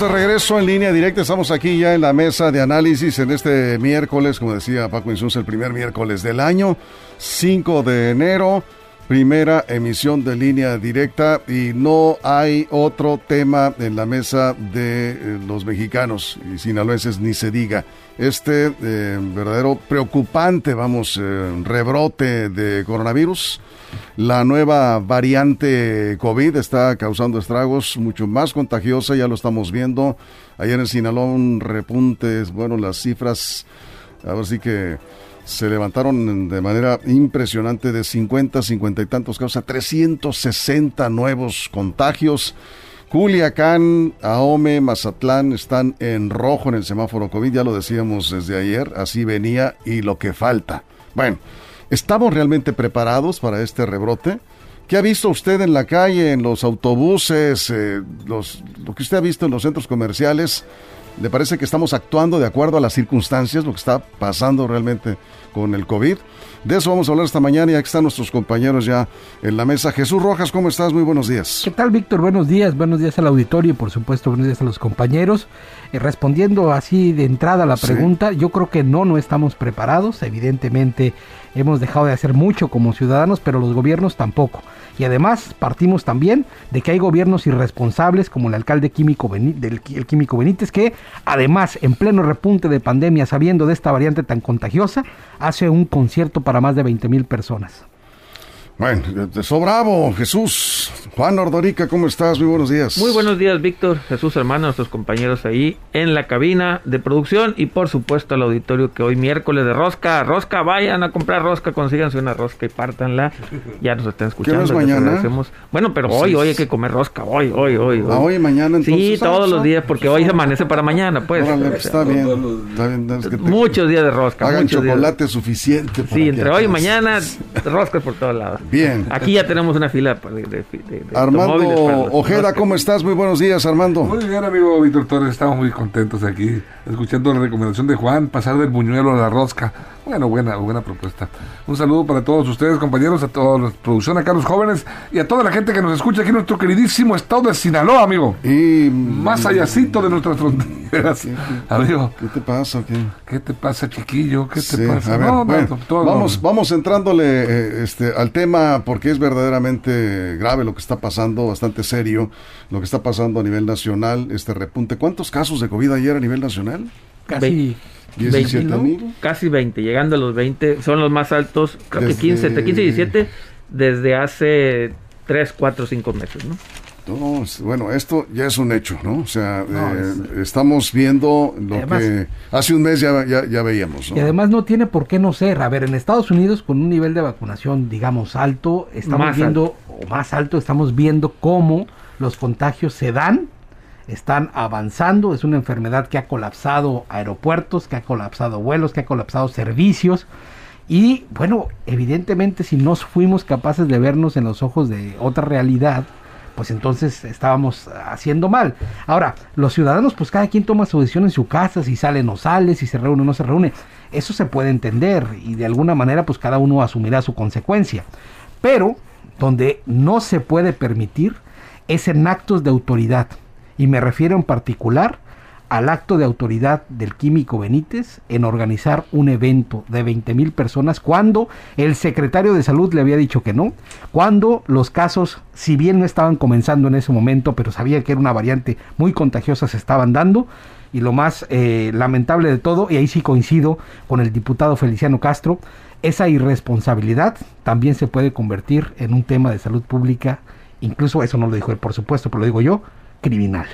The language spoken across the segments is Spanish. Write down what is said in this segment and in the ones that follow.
De regreso en línea directa, estamos aquí ya en la mesa de análisis en este miércoles, como decía Paco Insunza, el primer miércoles del año, 5 de enero, primera emisión de línea directa y no hay otro tema en la mesa de eh, los mexicanos y sinaloenses ni se diga. Este eh, verdadero preocupante, vamos, eh, rebrote de coronavirus la nueva variante COVID está causando estragos mucho más contagiosa, ya lo estamos viendo. Ayer en Sinaloa un repunte, bueno, las cifras, ahora sí que se levantaron de manera impresionante de 50, 50 y tantos casos a 360 nuevos contagios. Culiacán, Ahome, Mazatlán están en rojo en el semáforo COVID, ya lo decíamos desde ayer, así venía y lo que falta. Bueno, ¿Estamos realmente preparados para este rebrote? ¿Qué ha visto usted en la calle, en los autobuses, eh, los, lo que usted ha visto en los centros comerciales? ¿Le parece que estamos actuando de acuerdo a las circunstancias, lo que está pasando realmente con el COVID? De eso vamos a hablar esta mañana y aquí están nuestros compañeros ya en la mesa. Jesús Rojas, ¿cómo estás? Muy buenos días. ¿Qué tal, Víctor? Buenos días, buenos días al auditorio y por supuesto buenos días a los compañeros. Eh, respondiendo así de entrada a la pregunta, yo creo que no, no estamos preparados. Evidentemente hemos dejado de hacer mucho como ciudadanos, pero los gobiernos tampoco. Y además partimos también de que hay gobiernos irresponsables como el alcalde químico del el químico Benítez, que además en pleno repunte de pandemia, sabiendo de esta variante tan contagiosa, hace un concierto para más de 20 mil personas. Bueno, te sobravo, Jesús. Juan Ordorica, ¿cómo estás? Muy buenos días. Muy buenos días, Víctor, Jesús, hermano, nuestros compañeros ahí en la cabina de producción y por supuesto al auditorio que hoy miércoles de rosca, rosca, vayan a comprar rosca, consíganse una rosca y pártanla. Ya nos están escuchando. ¿Qué es mañana? Bueno, pero hoy, hoy hay que comer rosca, hoy, hoy, hoy. hoy. Ah, hoy y mañana entonces. Sí, todos los días, porque hoy se amanece para mañana, pues. está, bien, Muchos días de rosca. Hagan chocolate suficiente. sí, entre hoy y mañana, roscas por todos lados. Bien. Aquí ya tenemos una fila de, Armando Ojeda, ¿cómo estás? Muy buenos días, Armando. Muy bien, amigo Víctor Torres. Estamos muy contentos aquí, escuchando la recomendación de Juan, pasar del buñuelo a la rosca. Bueno, buena, buena propuesta. Un saludo para todos ustedes, compañeros, a toda la producción, acá los jóvenes y a toda la gente que nos escucha aquí en nuestro queridísimo estado de Sinaloa, amigo. Y más allácito de nuestras fronteras. amigo. ¿Qué te pasa? ¿Qué, ¿Qué te pasa, chiquillo? ¿Qué te pasa? vamos, vamos entrándole eh, este, al tema porque es verdaderamente grave lo que está pasando, bastante serio lo que está pasando a nivel nacional, este repunte. ¿Cuántos casos de COVID ayer a nivel nacional? Casi 17 Casi 20, llegando a los 20, son los más altos, creo que 15, entre 15 y 17 desde hace 3, 4, 5 meses, ¿no? No, bueno, esto ya es un hecho, ¿no? O sea, eh, estamos viendo lo que hace un mes ya, ya, veíamos. Y además no tiene por qué no ser. A ver, en Estados Unidos con un nivel de vacunación, digamos, alto, estamos viendo, o más alto, estamos viendo cómo los contagios se dan están avanzando. Es una enfermedad que ha colapsado aeropuertos, que ha colapsado vuelos, que ha colapsado servicios. Y bueno, evidentemente si no fuimos capaces de vernos en los ojos de otra realidad, pues entonces estábamos haciendo mal. Ahora, los ciudadanos, pues cada quien toma su decisión en su casa, si sale o no sale, si se reúne o no se reúne. Eso se puede entender y de alguna manera pues cada uno asumirá su consecuencia. Pero donde no se puede permitir es en actos de autoridad y me refiero en particular al acto de autoridad del químico Benítez en organizar un evento de 20 mil personas cuando el secretario de salud le había dicho que no, cuando los casos, si bien no estaban comenzando en ese momento, pero sabía que era una variante muy contagiosa, se estaban dando. Y lo más eh, lamentable de todo, y ahí sí coincido con el diputado Feliciano Castro, esa irresponsabilidad también se puede convertir en un tema de salud pública, incluso eso no lo dijo él, por supuesto, pero lo digo yo, criminal.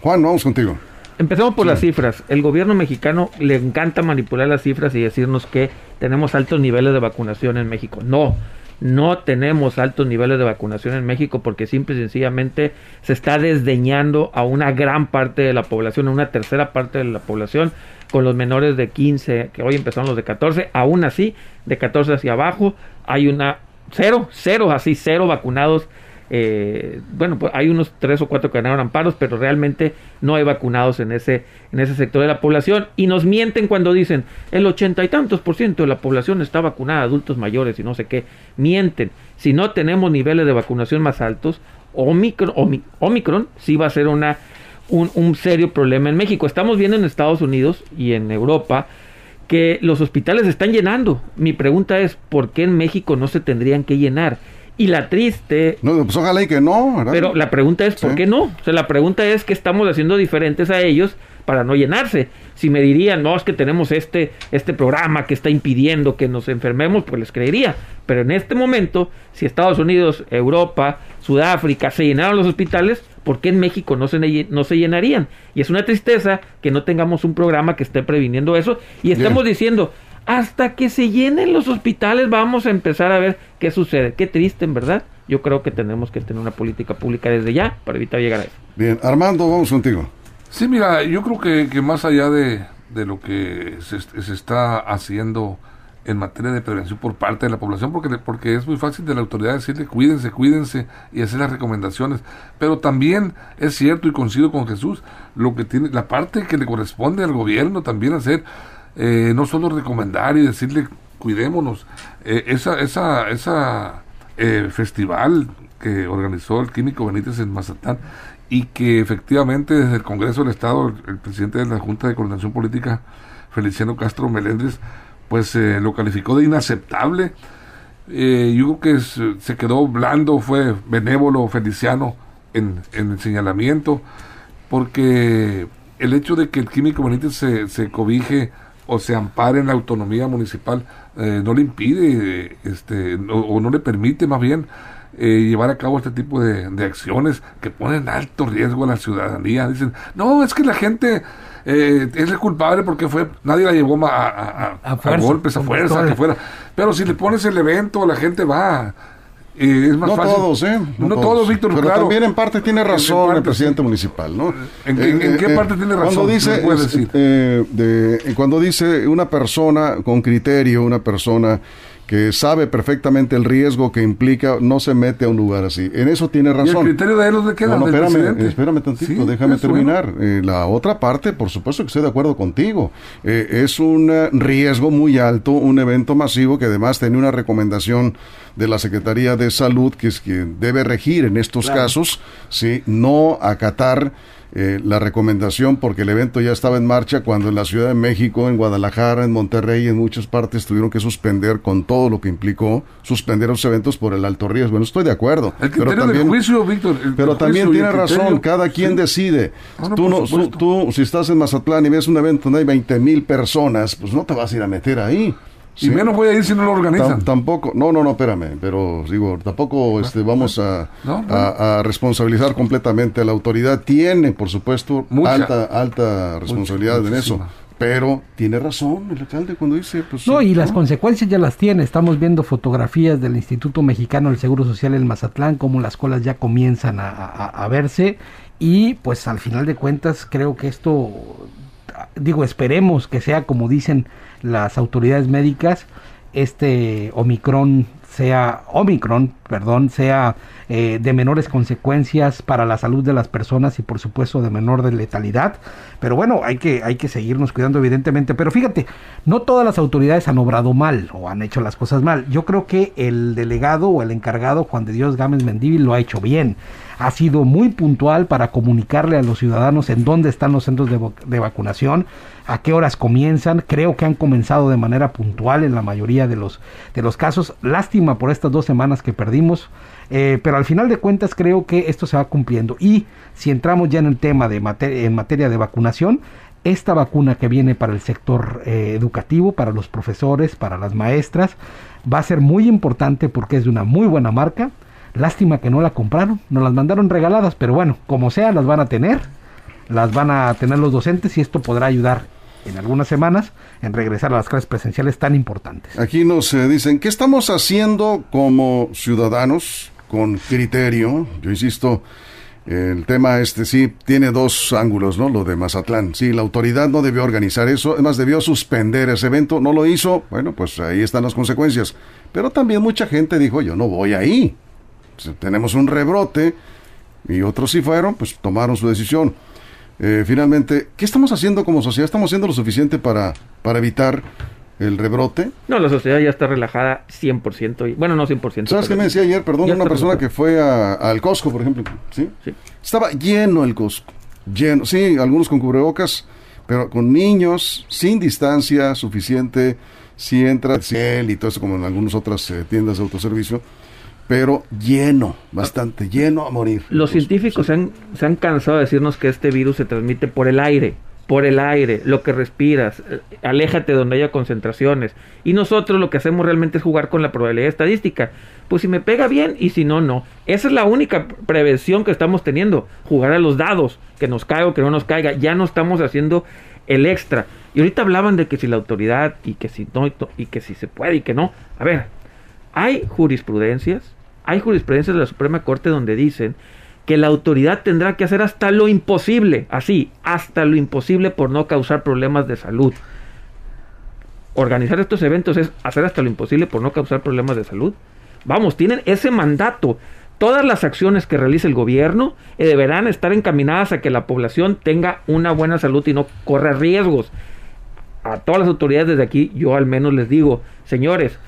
Juan, vamos contigo. Empezamos por las cifras. El gobierno mexicano le encanta manipular las cifras y decirnos que tenemos altos niveles de vacunación en México. No, no tenemos altos niveles de vacunación en México porque simple y sencillamente se está desdeñando a una gran parte de la población, a una tercera parte de la población, con los menores de 15, que hoy empezaron los de 14, aún así, de 14 hacia abajo, hay una cero, cero, así, cero vacunados eh, bueno, pues hay unos tres o cuatro que ganaron amparos, pero realmente no hay vacunados en ese, en ese sector de la población. Y nos mienten cuando dicen el ochenta y tantos por ciento de la población está vacunada, adultos mayores y no sé qué. Mienten. Si no tenemos niveles de vacunación más altos, Omicron, Omicron sí va a ser una, un, un serio problema en México. Estamos viendo en Estados Unidos y en Europa que los hospitales están llenando. Mi pregunta es, ¿por qué en México no se tendrían que llenar? Y la triste. No, pues ojalá y que no, Pero la pregunta es: ¿por qué no? O sea, la pregunta es: ¿qué estamos haciendo diferentes a ellos para no llenarse? Si me dirían, no, es que tenemos este, este programa que está impidiendo que nos enfermemos, pues les creería. Pero en este momento, si Estados Unidos, Europa, Sudáfrica se llenaron los hospitales, ¿por qué en México no se, no se llenarían? Y es una tristeza que no tengamos un programa que esté previniendo eso. Y estamos diciendo, hasta que se llenen los hospitales vamos a empezar a ver qué sucede. Qué triste, en verdad. Yo creo que tenemos que tener una política pública desde ya para evitar llegar a eso. Bien, Armando, vamos contigo. Sí, mira, yo creo que, que más allá de, de lo que se, se, está haciendo en materia de prevención por parte de la población, porque, porque es muy fácil de la autoridad decirle cuídense, cuídense y hacer las recomendaciones, pero también es cierto y coincido con Jesús, lo que tiene, la parte que le corresponde al gobierno también hacer eh, no solo recomendar y decirle cuidémonos. Eh, esa esa, esa eh, festival que organizó el Químico Benítez en Mazatán y que efectivamente desde el Congreso del Estado, el, presidente de la Junta de Coordinación Política, Feliciano Castro Melendres, pues lo calificó de inaceptable. yo creo que se quedó blando, fue benévolo, feliciano en, en, el señalamiento, porque el hecho de que el Químico Benítez se, se cobije o se ampare en la autonomía municipal, eh, no le impide este, o no le permite más bien eh, llevar a cabo este tipo de, acciones que ponen alto riesgo a la ciudadanía. Dicen, no, es que la gente eh, es culpable porque fue nadie la llevó a, a, golpes, a fuerza, que fuera. Pero si le pones el evento, la gente va no todos, ¿eh? No, todos, Víctor, Pero también en parte tiene razón el presidente municipal, ¿no? ¿En, eh, qué eh, parte tiene razón? Cuando dice, de, cuando dice una persona con criterio, una persona que sabe perfectamente el riesgo que implica, no se mete a un lugar así. En eso tiene razón. ¿Y el criterio de él le queda? No, espérame, espérame tantito, déjame terminar. Eh, la otra parte, por supuesto que estoy de acuerdo contigo. Eh, es un eh, riesgo muy alto, un evento masivo que además tiene una recomendación de la Secretaría de Salud, que es quien debe regir en estos casos, ¿sí? no acatar eh, la recomendación porque el evento ya estaba en marcha cuando en la Ciudad de México, en Guadalajara, en Monterrey, en muchas partes tuvieron que suspender con todo lo que implicó suspender los eventos por el alto riesgo. Bueno, estoy de acuerdo. pero también, juicio, Víctor, pero también tiene razón, cada quien decide. Ah, tú, no, tú, si estás en Mazatlán y ves un evento donde hay 20 mil personas, pues no te vas a ir a meter ahí. Y menos voy a ir si no lo organizan. tampoco, no, no, no, espérame, pero digo, tampoco este, vamos a, a, responsabilizar completamente a la autoridad. Tiene, por supuesto, alta, alta responsabilidad en eso. Pero tiene razón el alcalde cuando dice... Pues, no, y las consecuencias ya las tiene. Estamos viendo fotografías del Instituto Mexicano del Seguro Social en Mazatlán, como las colas ya comienzan a, a verse. Y pues al final de cuentas creo que esto, digo, esperemos que sea como dicen las autoridades médicas este Omicron sea Omicron, perdón, sea eh, de menores consecuencias para la salud de las personas y por supuesto de menor de letalidad. Pero bueno, hay que, hay que seguirnos cuidando evidentemente. Pero fíjate, no todas las autoridades han obrado mal o han hecho las cosas mal. Yo creo que el delegado o el encargado Juan de Dios Gámez Mendívil lo ha hecho bien ha sido muy puntual para comunicarle a los ciudadanos en dónde están los centros de, vacunación, a qué horas comienzan. Creo que han comenzado de manera puntual en la mayoría de los, de los casos. Lástima por estas dos semanas que perdimos. Eh, pero al final de cuentas creo que esto se va cumpliendo. Y si entramos ya en el tema de en materia de vacunación, esta vacuna que viene para el sector eh, educativo, para los profesores, para las maestras, va a ser muy importante porque es de una muy buena marca Lástima que no la compraron, nos las mandaron regaladas, pero bueno, como sea, las van a tener, las van a tener los docentes y esto podrá ayudar en algunas semanas en regresar a las clases presenciales tan importantes. Aquí nos eh, dicen, ¿qué estamos haciendo como ciudadanos con criterio? Yo insisto, el tema este sí tiene dos ángulos, ¿no? Lo de Mazatlán. Sí, la autoridad no debió organizar eso, además debió suspender ese evento, no lo hizo, bueno, pues ahí están las consecuencias. Pero también mucha gente dijo, yo no voy ahí. tenemos un rebrote y otros sí fueron, pues tomaron su decisión. Eh, finalmente, ¿qué estamos haciendo como sociedad? ¿Estamos haciendo lo suficiente para, para evitar el rebrote? No, la sociedad ya está relajada 100%. Y, bueno, no 100%. ¿Sabes qué me decía ayer? Perdón, una persona que fue al Costco, por ejemplo. ¿sí? Estaba lleno el Costco. Lleno. Sí, algunos con cubrebocas, pero con niños, sin distancia suficiente. Si entra y todo eso, como en algunas otras eh, tiendas de autoservicio pero lleno, bastante lleno a morir. Los científicos se, han, se han cansado de decirnos que este virus se transmite por el aire, por el aire, lo que respiras, eh, aléjate donde haya concentraciones. Y nosotros lo que hacemos realmente es jugar con la probabilidad estadística. Pues si me pega bien y si no, no. Esa es la única prevención que estamos teniendo, jugar a los dados, que nos caiga o que no nos caiga. Ya no estamos haciendo el extra. Y ahorita hablaban de que si la autoridad y que si no y que si se puede y que no. A ver, hay jurisprudencias hay jurisprudencia de la Suprema Corte donde dicen que la autoridad tendrá que hacer hasta lo imposible, así, hasta lo imposible por no causar problemas de salud. Organizar estos eventos es hacer hasta lo imposible por no causar problemas de salud. Vamos, tienen ese mandato. Todas las acciones que realice el gobierno eh, deberán estar encaminadas a que la población tenga una buena salud y no corra riesgos. A todas las autoridades desde aquí yo al menos les digo, señores,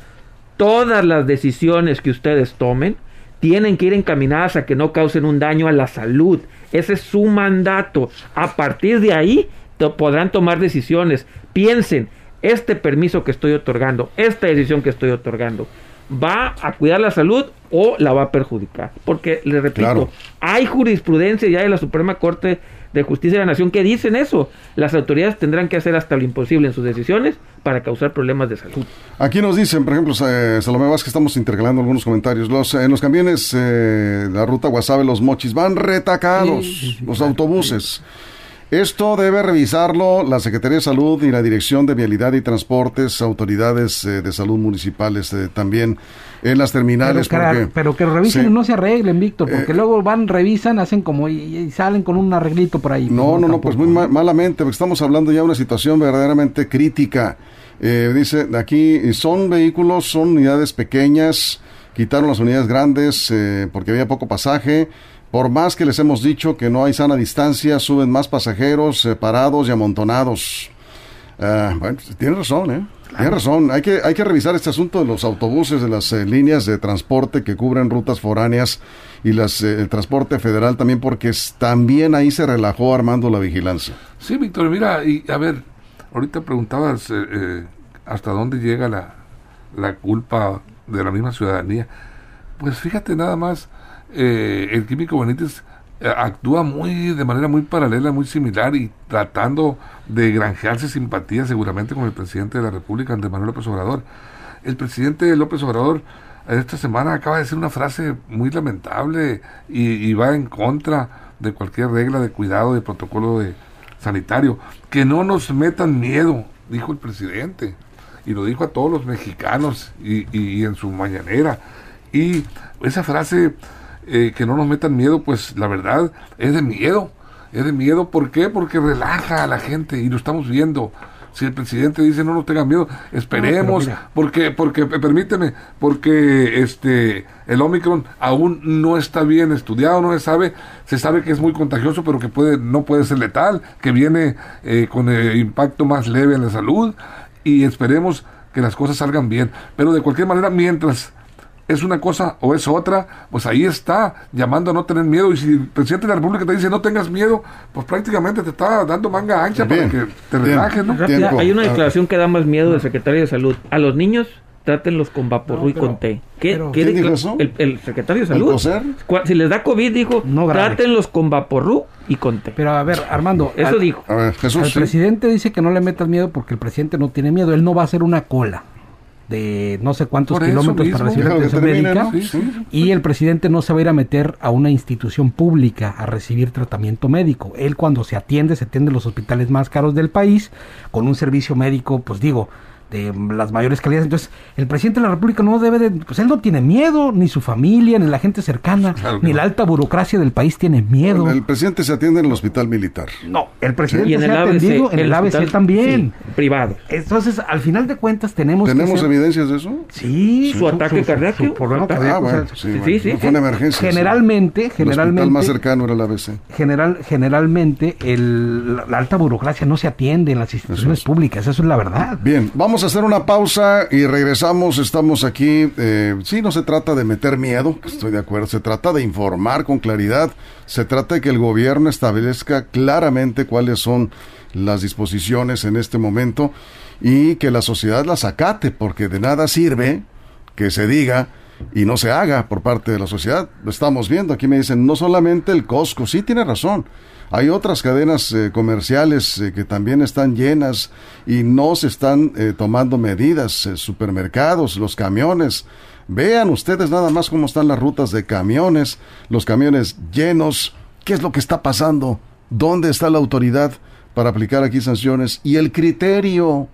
todas las decisiones que ustedes tomen tienen que ir encaminadas a que no causen un daño a la salud. Ese es su mandato. A partir de ahí podrán tomar decisiones. Piensen, este permiso que estoy otorgando, esta decisión que estoy otorgando, ¿va a cuidar la salud o la va a perjudicar? Porque, les repito, hay jurisprudencia ya de la Suprema Corte de Justicia de la Nación que dicen eso. Las autoridades tendrán que hacer hasta lo imposible en sus decisiones para causar problemas de salud. Aquí nos dicen, por ejemplo, eh, Salomé Vázquez, estamos intercalando algunos comentarios. Los, en los camiones, eh, la ruta Guasave, los mochis, van retacados, los autobuses. Esto debe revisarlo la Secretaría de Salud y la Dirección de Vialidad y Transportes, autoridades eh, de salud municipales eh, también en las terminales. Pero, que, revisen y no se arreglen, Víctor, porque eh, luego van, revisan, hacen como y, salen con un arreglito por ahí. No, no, no, pues muy malamente, porque estamos hablando ya de una situación verdaderamente crítica. dice aquí, son vehículos, son unidades pequeñas, quitaron las unidades grandes porque había poco pasaje por más que les hemos dicho que no hay sana distancia, suben más pasajeros separados y amontonados. Ah, bueno, tiene razón, ¿eh? Tiene razón. Hay que, hay que revisar este asunto de los autobuses, de las eh, líneas de transporte que cubren rutas foráneas y las, eh, el transporte federal también, porque también ahí se relajó armando la vigilancia. Sí, Víctor, mira, y a ver, ahorita preguntabas eh, hasta dónde llega la, la culpa de la misma ciudadanía. Pues fíjate nada más eh, el químico Benítez eh, actúa muy de manera muy paralela, muy similar y tratando de granjearse simpatía seguramente con el presidente de la República, Andrés Manuel López Obrador. El presidente López Obrador esta semana acaba de decir una frase muy lamentable y, va en contra de cualquier regla de cuidado de protocolo de sanitario. Que no nos metan miedo, dijo el presidente. Y lo dijo a todos los mexicanos y, y en su mañanera. Y esa frase eh, que no nos metan miedo, pues la verdad es de miedo. Es de miedo, ¿por qué? Porque relaja a la gente y lo estamos viendo. Si el presidente dice no, no tengan miedo, esperemos, porque, porque, permíteme, porque este, el Omicron aún no está bien estudiado, no se sabe, se sabe que es muy contagioso, pero que puede, no puede ser letal, que viene eh, con el impacto más leve en la salud, y esperemos que las cosas salgan bien. Pero de cualquier manera, mientras es una cosa o es otra, pues ahí está, llamando a no tener miedo. Y si el presidente de la República te dice no tengas miedo, pues prácticamente te está dando manga ancha para que te relajes, ¿no? hay una declaración que da más miedo del secretario de Salud. A los niños trátenlos con vaporru y con té. ¿Qué, ¿quién dijo eso? El, secretario de Salud. Si les da COVID, dijo, no, trátenlos con vaporru y con té. Pero a ver, Armando. Eso dijo. el presidente dice que no le metas miedo porque el presidente no tiene miedo. Él no va a hacer una cola. De no sé cuántos kilómetros para recibir atención médica y el presidente no se va a ir a meter a una institución pública a recibir tratamiento médico. Él cuando se atiende, se atiende en los hospitales más caros del país con un servicio médico, pues digo, de las mayores calidades. Entonces, el presidente de la República no debe de, pues él no tiene miedo, ni su familia, ni la gente cercana, ni la alta burocracia del país tiene miedo. el presidente se atiende en el hospital militar. No, el presidente se ha atendido en el, ABC también. privado. Entonces, al final de cuentas tenemos ¿Tenemos evidencias de eso? Sí. Su, ataque cardíaco. Ah, sí, sí, Fue una emergencia. Generalmente, generalmente. El más cercano era el ABC. General, generalmente, el, la alta burocracia no se atiende en las instituciones públicas, eso es la verdad. Bien, hacer una pausa y regresamos. Estamos aquí. Eh, sí, no se trata de meter miedo, estoy de acuerdo. Se trata de informar con claridad. Se trata de que el gobierno establezca claramente cuáles son las disposiciones en este momento y que la sociedad las acate, porque de nada sirve que se diga y no se haga por parte de la sociedad. Lo estamos viendo. Aquí me dicen, no solamente el Costco, sí tiene razón. Hay otras cadenas eh, comerciales eh, que también están llenas y no se están eh, tomando medidas, supermercados, los camiones. Vean ustedes nada más cómo están las rutas de camiones, los camiones llenos. ¿Qué es lo que está pasando? ¿Dónde está la autoridad para aplicar aquí sanciones? Y el criterio,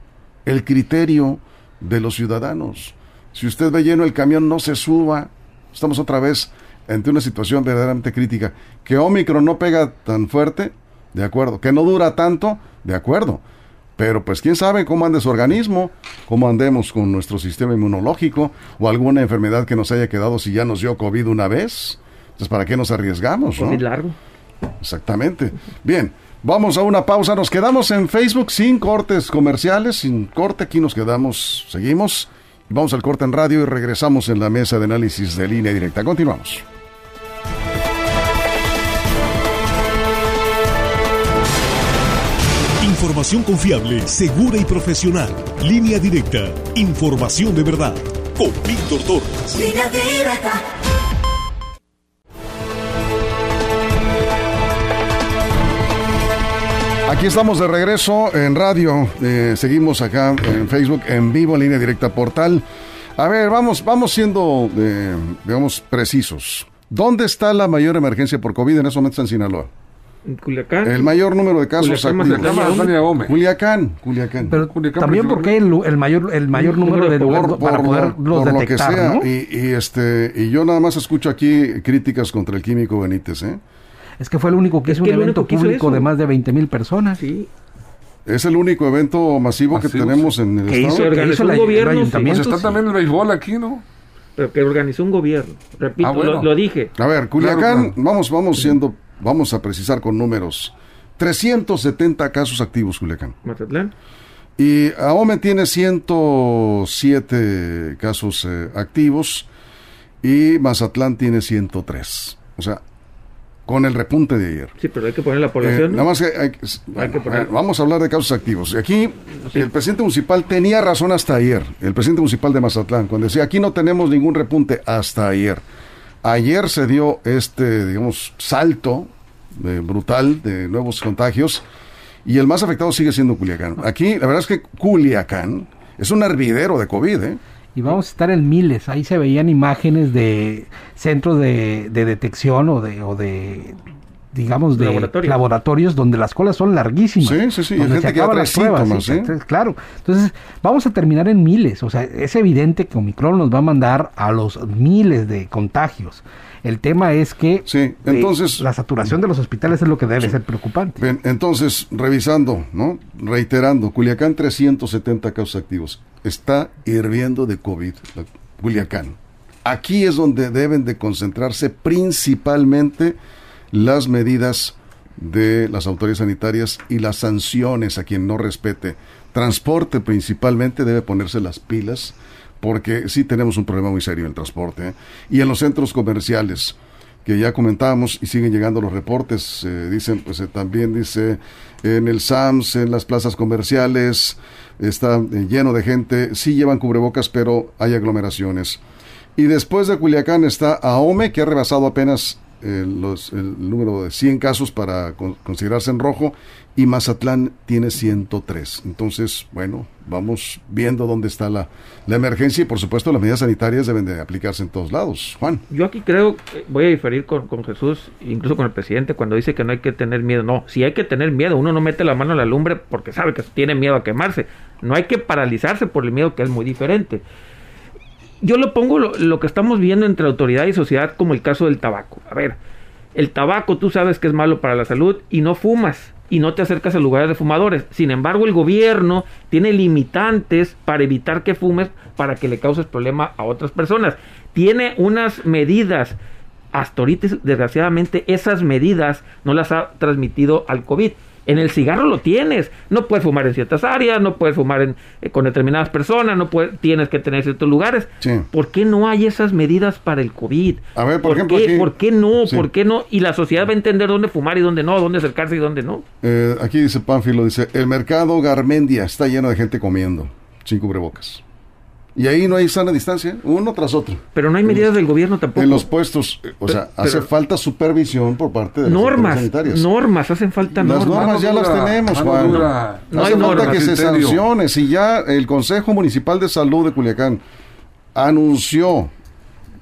el criterio de los ciudadanos. Si usted ve lleno el camión, no se suba. Estamos otra vez ante una situación verdaderamente crítica. Que Omicron no pega tan fuerte, de acuerdo. Que no dura tanto, de acuerdo. Pero pues quién sabe cómo ande su organismo, cómo andemos con nuestro sistema inmunológico o alguna enfermedad que nos haya quedado si ya nos dio COVID una vez. Entonces, ¿para qué nos arriesgamos? COVID largo. Exactamente. Bien, vamos a una pausa. Nos quedamos en Facebook sin cortes comerciales, sin corte. Aquí nos quedamos, seguimos. Vamos al corte en radio y regresamos en la mesa de análisis de línea directa. Continuamos. Información confiable, segura y profesional. Línea directa. Información de verdad. Con Víctor Torres. Línea directa. Aquí estamos de regreso en radio. Eh, seguimos acá en Facebook en vivo, en línea directa portal. A ver, vamos, vamos siendo, eh, digamos, precisos. ¿Dónde está la mayor emergencia por COVID en esos momentos en Sinaloa? Culiacán. El mayor número de casos activos. Culiacán, Culiacán. Pero también porque el, el mayor el mayor número de lugares para poder los detectar, lo que sea. Y, y, este y yo nada más escucho aquí críticas contra el químico Benítez, ¿eh? Es que fue el único que hizo un evento público de más de 20 mil personas. Sí. Es el único evento masivo que tenemos en el que estado. Hizo, hizo un gobierno. Pues está también el béisbol aquí, ¿no? Pero que organizó un gobierno. Repito, ah, lo, dije. A ver, Culiacán, vamos, vamos siendo vamos a precisar con números, 370 casos activos, Culiacán. Mazatlán. Y Ahome tiene 107 casos eh, activos y Mazatlán tiene 103. O sea, con el repunte de ayer. Sí, pero hay que poner la población. Eh, nada más que, hay, vamos a hablar de casos activos. Aquí el presidente municipal tenía razón hasta ayer, el presidente municipal de Mazatlán, cuando decía aquí no tenemos ningún repunte hasta ayer. Ayer se dio este, digamos, salto eh, brutal de nuevos contagios y el más afectado sigue siendo Culiacán. Aquí, la verdad es que Culiacán es un hervidero de COVID, ¿eh? Y vamos a estar en miles. Ahí se veían imágenes de centros de, detección o de, o de digamos, de laboratorios donde las colas son larguísimas. Sí, sí, sí. Donde se acaban las pruebas. ¿eh? Claro. Entonces, vamos a terminar en miles. O sea, es evidente que Omicron nos va a mandar a los miles de contagios. El tema es que sí, eh, entonces, la saturación de los hospitales es lo que debe ser preocupante. Bien, entonces, revisando, ¿no? Reiterando, Culiacán 370 casos activos. Está hirviendo de COVID, Culiacán. Aquí es donde deben de concentrarse principalmente las medidas de las autoridades sanitarias y las sanciones a quien no respete. Transporte principalmente debe ponerse las pilas porque sí tenemos un problema muy serio en el transporte. ¿eh? Y en los centros comerciales, que ya comentábamos y siguen llegando los reportes, eh, dicen, pues eh, también dice, en el SAMS, en las plazas comerciales, está lleno de gente, sí llevan cubrebocas, pero hay aglomeraciones. Y después de Culiacán está Ahome, que ha rebasado apenas el, los, el número de 100 casos para considerarse en rojo y Mazatlán tiene 103. Entonces, bueno, vamos viendo dónde está la, la, emergencia y por supuesto las medidas sanitarias deben de aplicarse en todos lados. Juan. Yo aquí creo, voy a diferir con, con, Jesús, incluso con el presidente, cuando dice que no hay que tener miedo. No, si hay que tener miedo, uno no mete la mano a la lumbre porque sabe que tiene miedo a quemarse. No hay que paralizarse por el miedo que es muy diferente. Yo lo pongo lo, que estamos viendo entre autoridad y sociedad como el caso del tabaco. A ver, el tabaco tú sabes que es malo para la salud y no fumas y no te acercas a lugares de fumadores. Sin embargo, el gobierno tiene limitantes para evitar que fumes para que le causes problema a otras personas. Tiene unas medidas. Hasta ahorita, desgraciadamente, esas medidas no las ha transmitido al COVID. En el cigarro lo tienes. No puedes fumar en ciertas áreas, no puedes fumar en, eh, con determinadas personas, no puedes, tienes que tener ciertos lugares. ¿Por qué no hay esas medidas para el COVID? A ver, por, ejemplo, qué, ¿por qué no? ¿Por qué no? Y la sociedad va a entender dónde fumar y dónde no, dónde acercarse y dónde no. Eh, aquí dice Pánfilo, dice, el mercado Garmendia está lleno de gente comiendo, sin cubrebocas. Y ahí no hay sana distancia, uno tras otro. Pero no hay medidas del gobierno tampoco. En los puestos, eh, o sea, hace falta supervisión por parte de normas, las sanitarias. Normas, hacen falta normas. Las normas ya las tenemos, Juan. No hace falta que se sancione. Si ya el Consejo Municipal de Salud de Culiacán anunció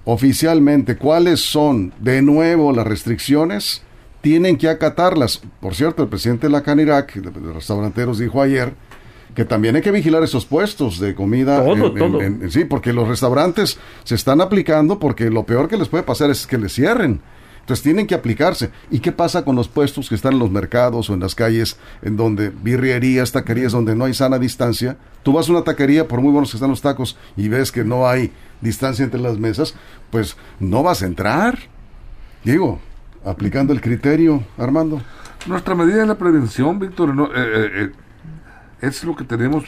oficialmente cuáles son de nuevo las restricciones, tienen que acatarlas. Por cierto, el presidente de la Canirac, de los restauranteros, dijo ayer que también hay que vigilar esos puestos de comida. Todo, todo. sí, porque los restaurantes se están aplicando porque lo peor que les puede pasar es que les cierren. Entonces tienen que aplicarse. ¿Y qué pasa con los puestos que están en los mercados o en las calles en donde birrerías, taquerías, donde no hay sana distancia? Tú vas a una taquería, por muy buenos que están los tacos, y ves que no hay distancia entre las mesas, pues no vas a entrar. Digo, aplicando el criterio, Armando. Nuestra medida es la prevención, Víctor. No, eh, eh, eh es lo que tenemos,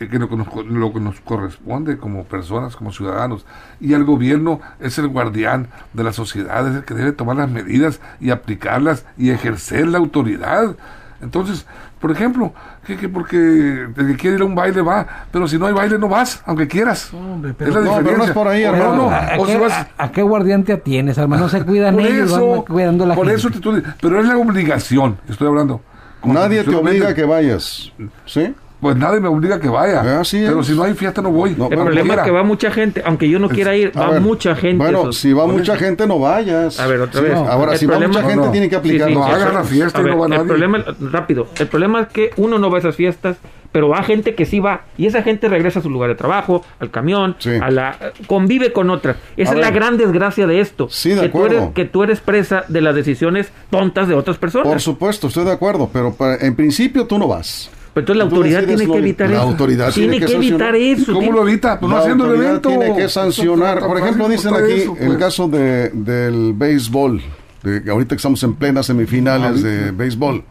eh, que lo, que nos, lo que nos corresponde como personas, como ciudadanos. Y el gobierno es el guardián de la sociedad, es el que debe tomar las medidas y aplicarlas y ejercer la autoridad. Entonces, por ejemplo, que, que, porque el que quiere ir a un baile va, pero si no hay baile no vas, aunque quieras. es la no, pero no es por ahí, hermano. ¿A, qué, a, qué guardián te atienes, hermano? No se cuidan ellos, van cuidando la por Eso te, pero es la obligación, estoy hablando. Nadie te obliga a que vayas. ¿Sí? Pues nadie me obliga a que vaya. pero si no hay fiesta no voy. el problema es que va mucha gente, aunque yo no quiera ir, va mucha gente. Bueno, si va mucha gente no vayas. A ver, otra vez. Ahora, si va mucha gente tiene que aplicar. no hagan la fiesta y no va nadie. El problema, rápido, el problema es que uno no va a esas fiestas, pero va gente que sí va y esa gente regresa a su lugar de trabajo, al camión, a la convive con otras. Esa es la gran desgracia de esto. Sí, de que acuerdo. Tú eres, que tú eres presa de las decisiones tontas de otras personas. Por supuesto, estoy de acuerdo, pero en principio tú no vas. Pero entonces la autoridad tiene que evitar la eso. Autoridad tiene, que, evitar eso. ¿Cómo lo evita? Pues no haciendo el evento. Tiene que sancionar. Por ejemplo, dicen aquí el pues. caso de, del béisbol. De, ahorita que estamos en plenas semifinales de béisbol.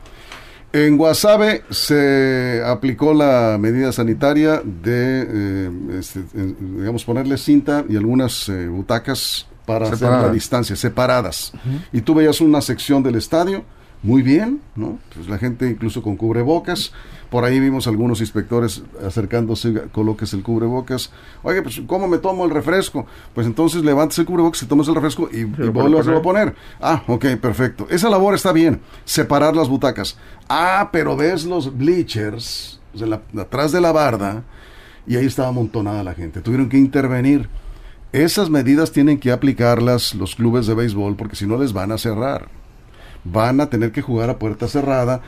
En Guasave se aplicó la medida sanitaria de, eh, este, digamos, ponerle cinta y algunas eh, butacas para hacer la distancia, separadas. Y tú veías una sección del estadio, muy bien, ¿no? Pues la gente incluso con cubrebocas. Por ahí vimos algunos inspectores acercándose, coloques el cubrebocas. Oye, pues ¿cómo me tomo el refresco? Pues entonces levantes el cubrebocas y tomas el refresco y, y vuelves a poner. Ah, ok, perfecto. Esa labor está bien, separar las butacas. Ah, pero ves los bleachers, atrás de la barda, y ahí estaba amontonada la gente. Tuvieron que intervenir. Esas medidas tienen que aplicarlas los clubes de béisbol porque si no les van a cerrar. Van a tener que jugar a puerta cerrada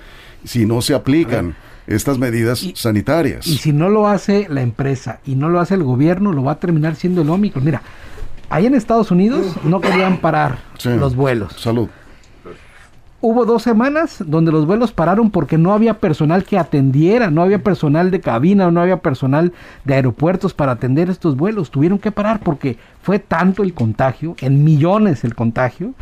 si no se aplican estas medidas sanitarias. Y si no lo hace la empresa y no lo hace el gobierno, lo va a terminar siendo el Omicron. Mira, ahí en Estados Unidos no querían parar los vuelos. Salud. Hubo dos semanas donde los vuelos pararon porque no había personal que atendiera, no había personal de cabina, no había personal de aeropuertos para atender estos vuelos. Tuvieron que parar porque fue tanto el contagio, en millones el contagio,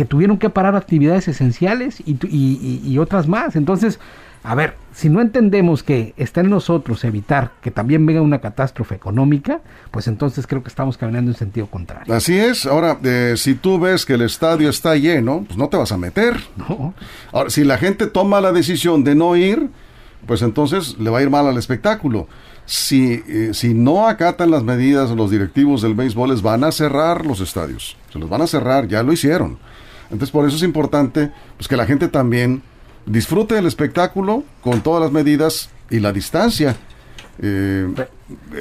que tuvieron que parar actividades esenciales y, y, y otras más. Entonces, a ver, si no entendemos que está en nosotros evitar que también venga una catástrofe económica, pues entonces creo que estamos caminando en sentido contrario. Así es. Ahora, eh, si tú ves que el estadio está lleno, pues no te vas a meter. No. Ahora, si la gente toma la decisión de no ir, pues entonces le va a ir mal al espectáculo. Si, eh, si no acatan las medidas los directivos del béisbol, les van a cerrar los estadios. Se los van a cerrar, ya lo hicieron. Entonces por eso es importante pues, que la gente también disfrute del espectáculo con todas las medidas y la distancia. Eh,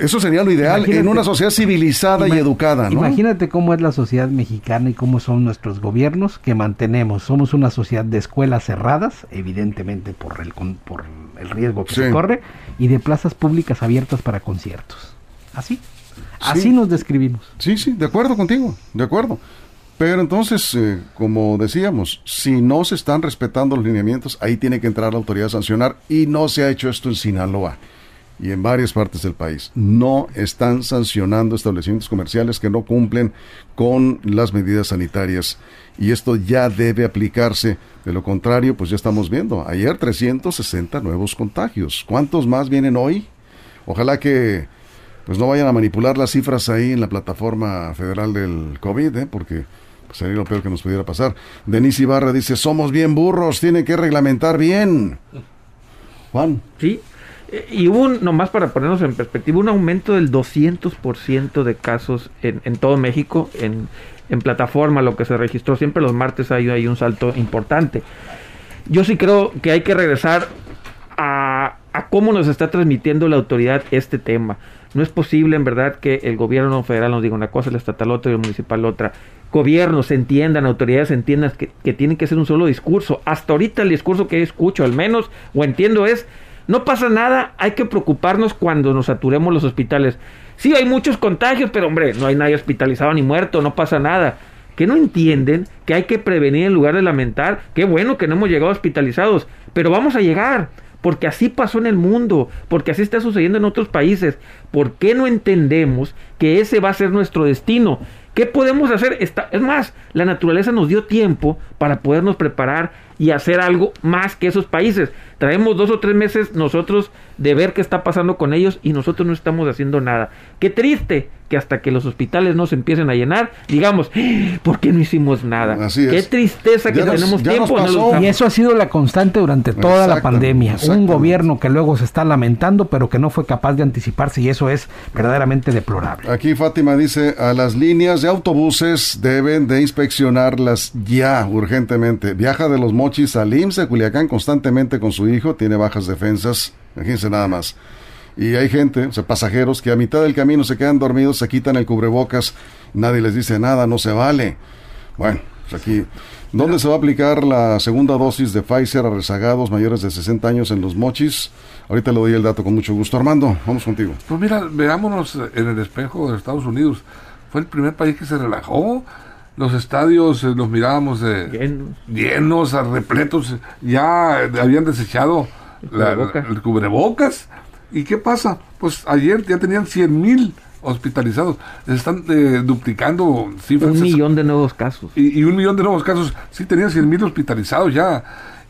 eso sería lo ideal en una sociedad civilizada y educada, ¿no? Imagínate cómo es la sociedad mexicana y cómo son nuestros gobiernos que mantenemos. Somos una sociedad de escuelas cerradas, evidentemente por el, por el riesgo que se corre, y de plazas públicas abiertas para conciertos. Así. Así nos describimos. Sí, sí, de acuerdo contigo, de acuerdo. Pero entonces, eh, como decíamos, si no se están respetando los lineamientos, ahí tiene que entrar la autoridad a sancionar y no se ha hecho esto en Sinaloa y en varias partes del país. No están sancionando establecimientos comerciales que no cumplen con las medidas sanitarias y esto ya debe aplicarse. De lo contrario, pues ya estamos viendo, ayer 360 nuevos contagios. ¿Cuántos más vienen hoy? Ojalá que pues no vayan a manipular las cifras ahí en la plataforma federal del COVID, ¿eh? porque sería lo peor que nos pudiera pasar. Denise Ibarra dice, somos bien burros, tienen que reglamentar bien. Juan. Sí, y hubo, un, nomás para ponernos en perspectiva, un aumento del 200% de casos en, en todo México, en, en, plataforma, lo que se registró. Siempre los martes hay, hay un salto importante. Yo sí creo que hay que regresar a, a cómo nos está transmitiendo la autoridad este tema. No es posible, en verdad, que el gobierno federal nos diga una cosa, el estatal otra y el municipal otra. Gobiernos entiendan, autoridades entiendan que, que tienen que ser un solo discurso. Hasta ahorita el discurso que escucho, al menos, o entiendo, es no pasa nada, hay que preocuparnos cuando nos saturemos los hospitales. Sí, hay muchos contagios, pero hombre, no hay nadie hospitalizado ni muerto, no pasa nada. Que no entienden que hay que prevenir en lugar de lamentar. Qué bueno que no hemos llegado hospitalizados, pero vamos a llegar porque así pasó en el mundo, porque así está sucediendo en otros países. ¿Por qué no entendemos que ese va a ser nuestro destino? ¿Qué podemos hacer? es más, la naturaleza nos dio tiempo para podernos preparar y hacer algo más que esos países. Traemos dos o tres meses nosotros de ver qué está pasando con ellos y nosotros no estamos haciendo nada. Qué triste que hasta que los hospitales no se empiecen a llenar, digamos, ¡Ah! ¿por qué no hicimos nada? Qué tristeza que tenemos tiempo. y eso ha sido la constante durante toda la pandemia. Un gobierno que luego se está lamentando, pero que no fue capaz de anticiparse y eso es verdaderamente deplorable. Aquí Fátima dice, a las líneas de autobuses deben de inspeccionarlas ya, urgentemente. Viaja de los mochis al IMSS de Culiacán constantemente con su hijo, tiene bajas defensas, imagínense nada más. Y hay gente, o sea, pasajeros que a mitad del camino se quedan dormidos, se quitan el cubrebocas, nadie les dice nada, no se vale. Bueno, pues aquí, ¿dónde se va a aplicar la segunda dosis de Pfizer a rezagados mayores de 60 años en los mochis? Ahorita le doy el dato con mucho gusto. Armando, vamos contigo. Pues mira, veámonos en el espejo de Estados Unidos. Fue el primer país que se relajó. Los estadios eh, los mirábamos llenos, llenos repletos. Ya habían desechado el cubrebocas ¿Y qué pasa? Pues ayer ya tenían 100 mil hospitalizados. Están eh, duplicando cifras. Un millón de nuevos casos. Y, un millón de nuevos casos. Sí, tenían 100 mil hospitalizados ya.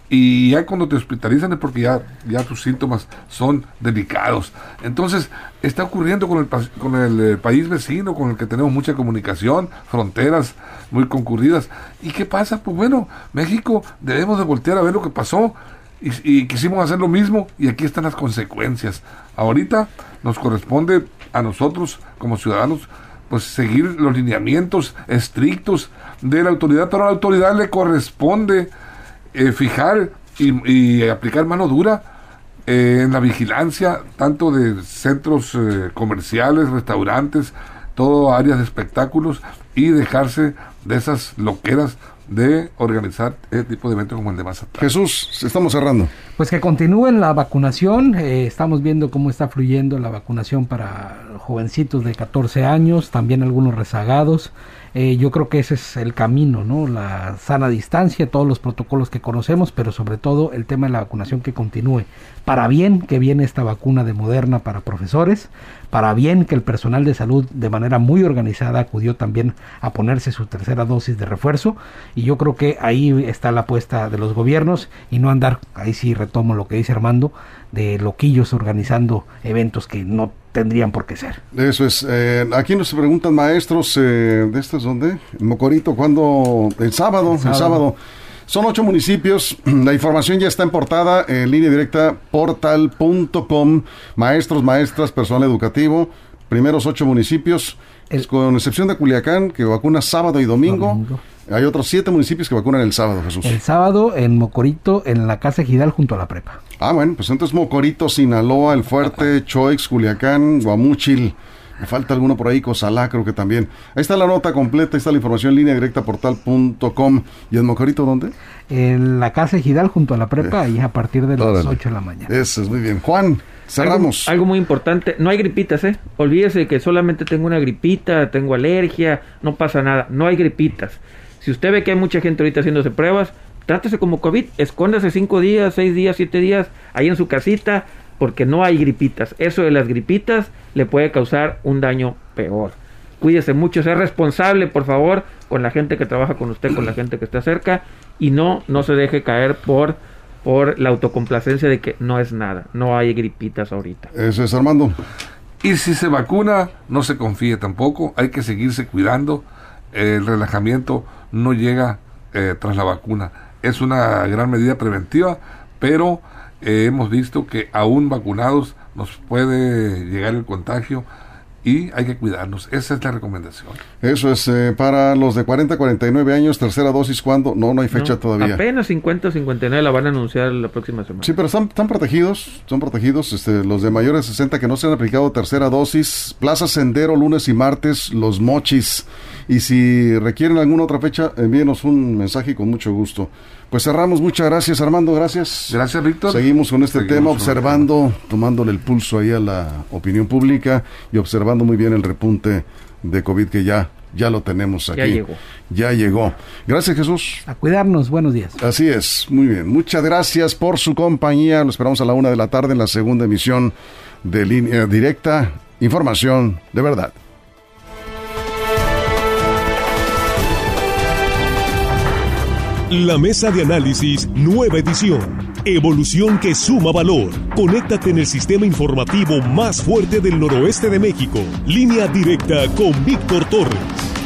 Y ya cuando te hospitalizan es porque ya, ya tus síntomas son delicados. Entonces, está ocurriendo con el, con el eh, país vecino, con el que tenemos mucha comunicación, fronteras muy concurridas. ¿Y qué pasa? Pues bueno, México debemos de voltear a ver lo que pasó y, quisimos hacer lo mismo y aquí están las consecuencias. Ahorita nos corresponde a nosotros como ciudadanos pues seguir los lineamientos estrictos de la autoridad, pero a la autoridad le corresponde eh, fijar y, aplicar mano dura eh, en la vigilancia tanto de centros eh, comerciales, restaurantes, todo áreas de espectáculos y dejarse de esas loqueras de organizar este tipo de eventos como el de Mazatlán. Jesús, estamos cerrando. Pues que continúen la vacunación, eh, estamos viendo cómo está fluyendo la vacunación para jovencitos de 14 años, también algunos rezagados. Eh, yo creo que ese es el camino, ¿no? La sana distancia, todos los protocolos que conocemos, pero sobre todo el tema de la vacunación que continúe. Para bien que viene esta vacuna de Moderna para profesores, para bien que el personal de salud de manera muy organizada acudió también a ponerse su tercera dosis de refuerzo y yo creo que ahí está la apuesta de los gobiernos y no andar, ahí sí retomo lo que dice Armando, de loquillos organizando eventos que no tendrían por qué ser. Eso es. Eh, aquí nos preguntan maestros eh, de estos, ¿dónde? Mocorito, ¿cuándo? El sábado, el sábado. Son ocho municipios. La información ya está en portada en línea directa portal.com. Maestros, maestras, personal educativo. Primeros ocho municipios, con excepción de Culiacán, que vacuna sábado y domingo. Hay otros siete municipios que vacunan el sábado, Jesús. El sábado en Mocorito, en la Casa Gidal, junto a la prepa. Ah, bueno, pues entonces Mocorito, Sinaloa, El Fuerte, Choix, Culiacán, Guamúchil. Me falta alguno por ahí, Cosalá, creo que también. Ahí está la nota completa, ahí está la información en línea directa portal.com. ¿Y en Mocorito dónde? En la Casa Gidal, junto a la prepa, ahí a partir de las 8 de la mañana. Eso es muy bien. Juan, cerramos. Algo, algo, muy importante, no hay gripitas, ¿eh? Olvídese que solamente tengo una gripita, tengo alergia, no pasa nada, no hay gripitas. Si usted ve que hay mucha gente ahorita haciéndose pruebas, trátese como COVID, escóndase 5 días, 6 días, 7 días ahí en su casita, porque no hay gripitas. Eso de las gripitas le puede causar un daño peor. Cuídese mucho, sea responsable, por favor, con la gente que trabaja con usted, con la gente que está cerca, y no, no se deje caer por, por la autocomplacencia de que no es nada, no hay gripitas ahorita. Eso es Armando. Y si se vacuna, no se confíe tampoco, hay que seguirse cuidando. El relajamiento no llega eh, tras la vacuna. Es una gran medida preventiva, pero eh, hemos visto que aún vacunados nos puede llegar el contagio y hay que cuidarnos. Esa es la recomendación. Eso es eh, para los de 40 a 49 años, tercera dosis, ¿cuándo? No, no hay fecha No, todavía. Apenas 50 o 59 la van a anunciar la próxima semana. Sí, pero están, están protegidos, son protegidos. Este, los de mayores de 60 que no se han aplicado tercera dosis, Plaza Sendero lunes y martes, los mochis. Y si requieren alguna otra fecha, envíenos un mensaje y con mucho gusto. Pues cerramos, muchas gracias Armando, gracias. Gracias, Víctor. Seguimos con este Seguimos tema, observando, tomándole el pulso ahí a la opinión pública y observando muy bien el repunte de COVID que ya, ya lo tenemos aquí. Ya llegó. Ya llegó. Gracias Jesús. A cuidarnos, buenos días. Así es, muy bien. Muchas gracias por su compañía. Lo esperamos a la una de la tarde en la segunda emisión de Línea Directa. Información de verdad. La mesa de análisis, nueva edición. Evolución que suma valor. Conéctate en el sistema informativo más fuerte del noroeste de México. Línea directa con Víctor Torres.